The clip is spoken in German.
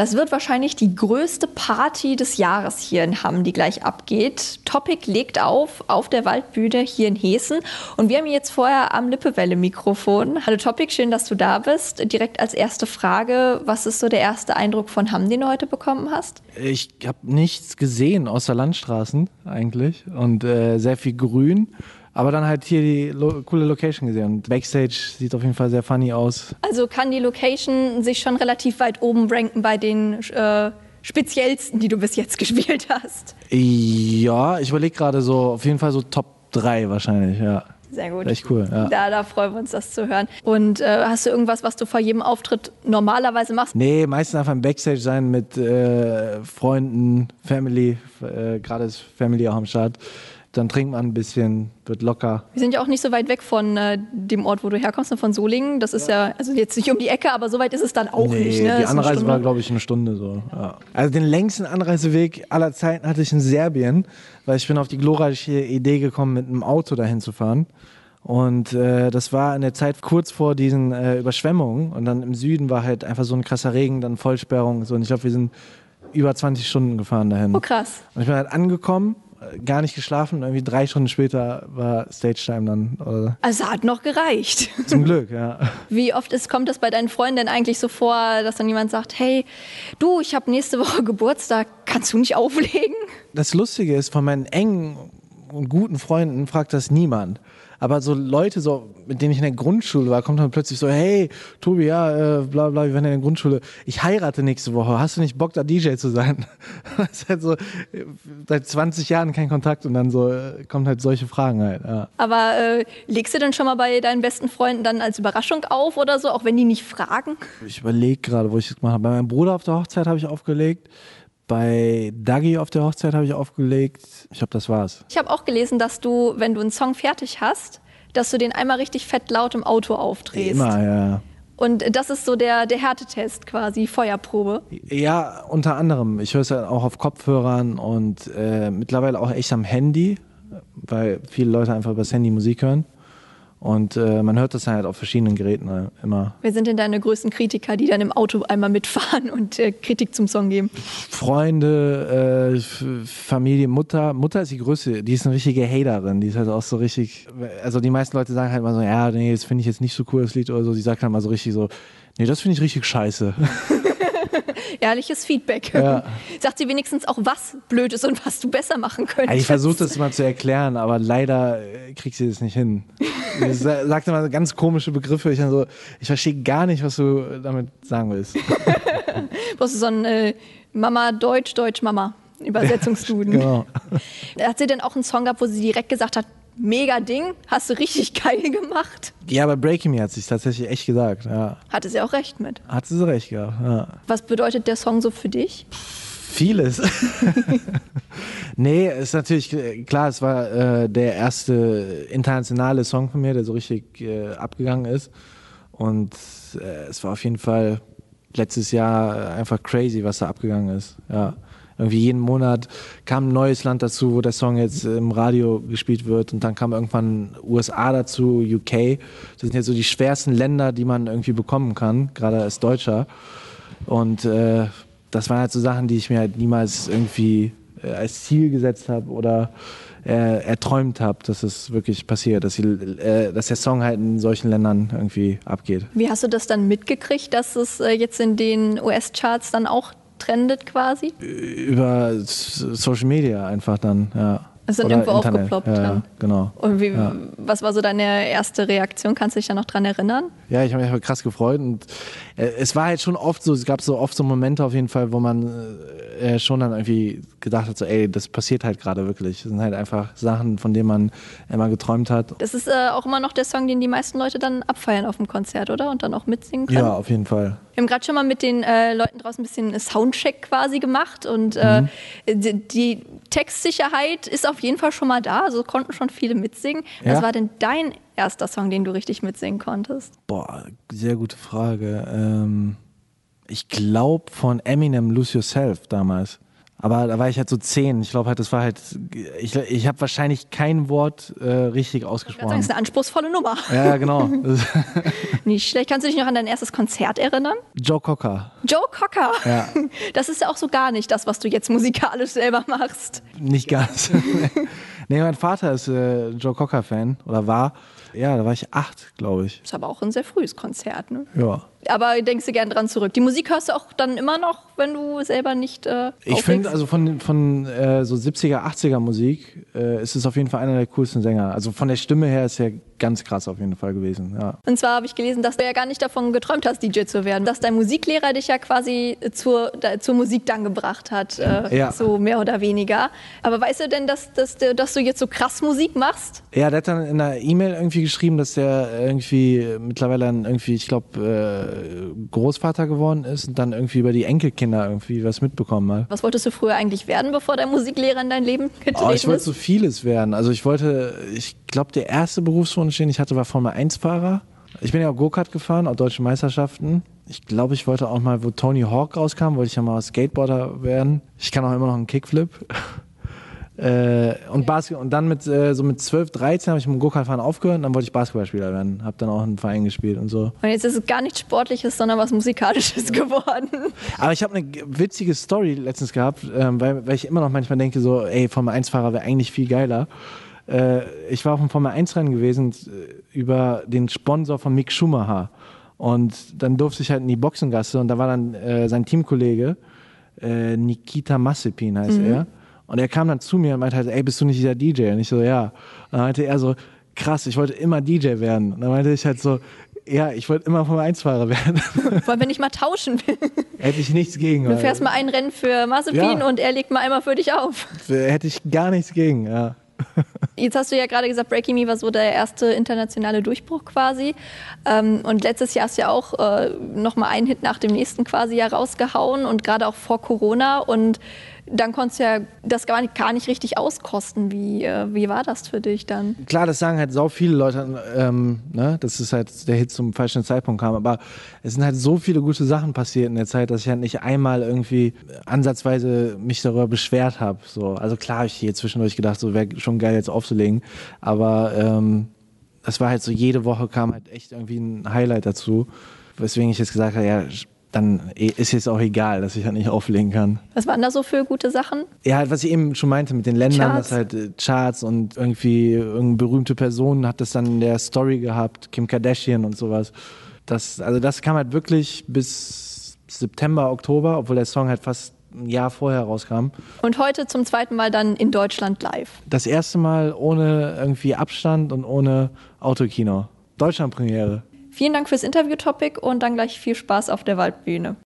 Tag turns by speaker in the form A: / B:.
A: Das wird wahrscheinlich die größte Party des Jahres hier in Hamm, die gleich abgeht. Topic legt auf auf der Waldbühne hier in Hessen. Und wir haben jetzt vorher am Lippewelle-Mikrofon. Hallo Topic, schön, dass du da bist. Direkt als erste Frage, was ist so der erste Eindruck von Hamm, den du heute bekommen hast?
B: Ich habe nichts gesehen außer Landstraßen eigentlich und äh, sehr viel Grün. Aber dann halt hier die lo coole Location gesehen. Und Backstage sieht auf jeden Fall sehr funny aus.
A: Also kann die Location sich schon relativ weit oben ranken bei den äh, speziellsten, die du bis jetzt gespielt hast?
B: Ja, ich überlege gerade so, auf jeden Fall so Top 3 wahrscheinlich, ja.
A: Sehr gut.
B: Echt cool, ja.
A: Da, da freuen wir uns, das zu hören. Und äh, hast du irgendwas, was du vor jedem Auftritt normalerweise machst?
B: Nee, meistens einfach im Backstage sein mit äh, Freunden, Family, äh, gerade ist Family auch am Start dann trinkt man ein bisschen, wird locker.
A: Wir sind ja auch nicht so weit weg von äh, dem Ort, wo du herkommst, von Solingen. Das ist ja. ja, also jetzt nicht um die Ecke, aber so weit ist es dann auch
B: nee,
A: nicht. Ne?
B: Die Anreise war, glaube ich, eine Stunde so. Ja. Also den längsten Anreiseweg aller Zeiten hatte ich in Serbien, weil ich bin auf die glorreiche Idee gekommen, mit einem Auto dahin zu fahren. Und äh, das war in der Zeit kurz vor diesen äh, Überschwemmungen. Und dann im Süden war halt einfach so ein krasser Regen, dann Vollsperrung. So. Und ich glaube, wir sind über 20 Stunden gefahren dahin.
A: Oh krass.
B: Und ich bin halt angekommen gar nicht geschlafen. Irgendwie drei Stunden später war Stage Time dann. Oder?
A: Also hat noch gereicht.
B: Zum Glück, ja.
A: Wie oft ist, kommt das bei deinen Freunden denn eigentlich so vor, dass dann jemand sagt, hey, du, ich habe nächste Woche Geburtstag, kannst du nicht auflegen?
B: Das Lustige ist, von meinen engen und guten Freunden fragt das niemand. Aber so Leute, so, mit denen ich in der Grundschule war, kommt dann plötzlich so, hey, Tobi, ja, äh, bla bla, wir waren in der Grundschule. Ich heirate nächste Woche. Hast du nicht Bock, da DJ zu sein? das ist halt so, seit 20 Jahren kein Kontakt und dann so, äh, kommen halt solche Fragen halt. Ja.
A: Aber äh, legst du denn schon mal bei deinen besten Freunden dann als Überraschung auf oder so, auch wenn die nicht fragen?
B: Ich überlege gerade, wo ich das gemacht habe. Bei meinem Bruder auf der Hochzeit habe ich aufgelegt. Bei Dagi auf der Hochzeit habe ich aufgelegt. Ich glaube, das war's.
A: Ich habe auch gelesen, dass du, wenn du einen Song fertig hast, dass du den einmal richtig fett laut im Auto aufdrehst.
B: Immer, ja.
A: Und das ist so der, der Härtetest quasi, Feuerprobe.
B: Ja, unter anderem. Ich höre es ja auch auf Kopfhörern und äh, mittlerweile auch echt am Handy, weil viele Leute einfach über das Handy Musik hören. Und äh, man hört das halt auf verschiedenen Geräten äh, immer.
A: Wer sind denn deine größten Kritiker, die dann im Auto einmal mitfahren und äh, Kritik zum Song geben?
B: Freunde, äh, Familie, Mutter. Mutter ist die größte, die ist eine richtige Haterin. Die ist halt auch so richtig. Also die meisten Leute sagen halt mal so, ja, nee, das finde ich jetzt nicht so cool, das Lied oder so. Die sagt halt mal so richtig so, nee, das finde ich richtig scheiße.
A: Ehrliches Feedback. Ja. Sagt sie wenigstens auch, was blöd ist und was du besser machen könntest.
B: Ich versuche das mal zu erklären, aber leider äh, kriegt sie das nicht hin. sie sagt immer ganz komische Begriffe. Ich, so, ich verstehe gar nicht, was du damit sagen willst.
A: Brauchst du so ein äh, Mama Deutsch, Deutsch Mama Übersetzungsduden. genau. Hat sie denn auch einen Song gehabt, wo sie direkt gesagt hat, mega Ding, hast du richtig geil gemacht.
B: Ja, bei Breaking Me hat sie es tatsächlich echt gesagt. Ja.
A: Hatte sie auch recht mit.
B: Hatte sie recht, ja. ja.
A: Was bedeutet der Song so für dich?
B: Vieles. nee, ist natürlich klar, es war äh, der erste internationale Song von mir, der so richtig äh, abgegangen ist. Und äh, es war auf jeden Fall letztes Jahr einfach crazy, was da abgegangen ist. Ja irgendwie jeden Monat kam ein neues Land dazu, wo der Song jetzt im Radio gespielt wird und dann kam irgendwann USA dazu, UK. Das sind jetzt so die schwersten Länder, die man irgendwie bekommen kann, gerade als Deutscher. Und äh, das waren halt so Sachen, die ich mir halt niemals irgendwie äh, als Ziel gesetzt habe oder äh, erträumt habe, dass es wirklich passiert, dass, die, äh, dass, der Song halt in solchen Ländern irgendwie abgeht.
A: Wie hast du das dann mitgekriegt, dass es äh, jetzt in den US-Charts dann auch trendet quasi?
B: Über Social Media einfach dann, ja.
A: Es sind irgendwo Internet. aufgeploppt.
B: Ja, ja, genau.
A: Und wie,
B: ja.
A: was war so deine erste Reaktion? Kannst du dich da noch dran erinnern?
B: Ja, ich habe mich krass gefreut und äh, es war halt schon oft so, es gab so oft so Momente auf jeden Fall, wo man äh, schon dann irgendwie gedacht hat, so ey, das passiert halt gerade wirklich. Das sind halt einfach Sachen, von denen man immer geträumt hat.
A: Das ist äh, auch immer noch der Song, den die meisten Leute dann abfeiern auf dem Konzert, oder? Und dann auch mitsingen können?
B: Ja, auf jeden Fall.
A: Wir haben gerade schon mal mit den äh, Leuten draußen ein bisschen Soundcheck quasi gemacht und äh, mhm. die, die, Textsicherheit ist auf jeden Fall schon mal da, also konnten schon viele mitsingen. Ja. Was war denn dein erster Song, den du richtig mitsingen konntest?
B: Boah, sehr gute Frage. Ähm, ich glaube von Eminem Lose Yourself damals. Aber da war ich halt so zehn. Ich glaube halt, das war halt, ich, ich habe wahrscheinlich kein Wort äh, richtig ausgesprochen.
A: Das ist eine anspruchsvolle Nummer.
B: Ja, genau.
A: Nicht schlecht. Kannst du dich noch an dein erstes Konzert erinnern?
B: Joe Cocker.
A: Joe Cocker.
B: Ja.
A: Das ist ja auch so gar nicht das, was du jetzt musikalisch selber machst.
B: Nicht ganz. Nee, mein Vater ist äh, Joe Cocker-Fan oder war. Ja, da war ich acht, glaube ich.
A: Ist aber auch ein sehr frühes Konzert, ne?
B: Ja.
A: Aber denkst du gern dran zurück? Die Musik hörst du auch dann immer noch, wenn du selber nicht. Äh,
B: ich finde, also von, von äh, so 70er, 80er Musik äh, ist es auf jeden Fall einer der coolsten Sänger. Also von der Stimme her ist er ganz krass auf jeden Fall gewesen. Ja.
A: Und zwar habe ich gelesen, dass du ja gar nicht davon geträumt hast, DJ zu werden. Dass dein Musiklehrer dich ja quasi zur, da, zur Musik dann gebracht hat. Äh,
B: Ja.
A: So mehr oder weniger. Aber weißt du denn, dass, dass, du- dass du jetzt so krass Musik machst?
B: Ja, der hat dann in einer E-Mail irgendwie geschrieben, dass der irgendwie mittlerweile dann irgendwie, ich glaube, äh, Großvater geworden ist und dann irgendwie über die Enkelkinder irgendwie was mitbekommen hat.
A: Was wolltest du früher eigentlich werden, bevor dein Musiklehrer in dein Leben getreten
B: Oh, ich wollte so vieles werden. Also ich wollte, ich glaube, der erste Berufswunsch, den ich hatte, war Formel 1-Fahrer. Ich bin ja auch Go-Kart gefahren, auch deutsche Meisterschaften. Ich glaube, ich wollte auch mal, wo Tony Hawk rauskam, wollte ich ja mal Skateboarder werden. Ich kann auch immer noch einen Kickflip. Äh, und, Basketball, und dann mit äh, so mit 12, 13 habe ich mit dem Go-Kart-Fahren aufgehört und dann wollte ich Basketballspieler werden. Habe dann auch einen Verein gespielt und so.
A: Und jetzt ist es gar nichts Sportliches, sondern was Musikalisches geworden.
B: Aber ich habe eine witzige Story letztens gehabt, ähm, weil, weil ich immer noch manchmal denke, so, ey, Formel 1-Fahrer wäre eigentlich viel geiler. Äh, ich war auf dem Formel 1-Rennen gewesen äh, über den Sponsor von Mick Schumacher. Und dann durfte ich halt in die Boxengasse und da war dann äh, sein Teamkollege, äh, Nikita Massepin heißt er. Und er kam dann zu mir und meinte halt, ey, bist du nicht dieser DJ? Und ich so, ja. Und dann meinte er so, krass, ich wollte immer DJ werden. Und dann meinte ich halt so, ja, ich wollte immer Formel 1-Fahrer werden.
A: Wollen wir nicht mal tauschen?
B: Hätte ich nichts gegen.
A: Du fährst mal ein Rennen für Mazepin
B: Ja.
A: und er legt mal einmal für dich auf.
B: Hätte ich gar nichts gegen, ja.
A: Jetzt hast du ja gerade gesagt, Breaking Me war so der erste internationale Durchbruch quasi. Ähm, und letztes Jahr hast du ja auch äh, nochmal einen Hit nach dem nächsten quasi ja rausgehauen und gerade auch vor Corona. Und dann konntest du ja das gar nicht, gar nicht richtig auskosten. Wie, äh, wie war das für dich dann?
B: Klar, das sagen halt so viele Leute, ähm, ne, dass es halt der Hit zum falschen Zeitpunkt kam. Aber es sind halt so viele gute Sachen passiert in der Zeit, dass ich halt nicht einmal irgendwie ansatzweise mich darüber beschwert habe. So. Also klar ich hier zwischendurch gedacht, so wäre schon geil jetzt aufzulegen. Aber ähm, das war halt so, jede Woche kam halt echt irgendwie ein Highlight dazu. Weswegen ich jetzt gesagt habe, ja, dann ist jetzt auch egal, dass ich halt nicht auflegen kann.
A: Was waren da so für gute Sachen?
B: Ja, halt, was ich eben schon meinte mit den Ländern,
A: Charts.
B: dass halt äh, Charts und irgendwie irgendeine berühmte Person hat das dann in der Story gehabt, Kim Kardashian und sowas. Das, also das kam halt wirklich bis September, Oktober, obwohl der Song halt fast ein Jahr vorher rauskam.
A: Und heute zum zweiten Mal dann in Deutschland live.
B: Das erste Mal ohne irgendwie Abstand und ohne Autokino. Deutschlandpremiere.
A: Vielen Dank fürs Interview-Topic und dann gleich viel Spaß auf der Waldbühne.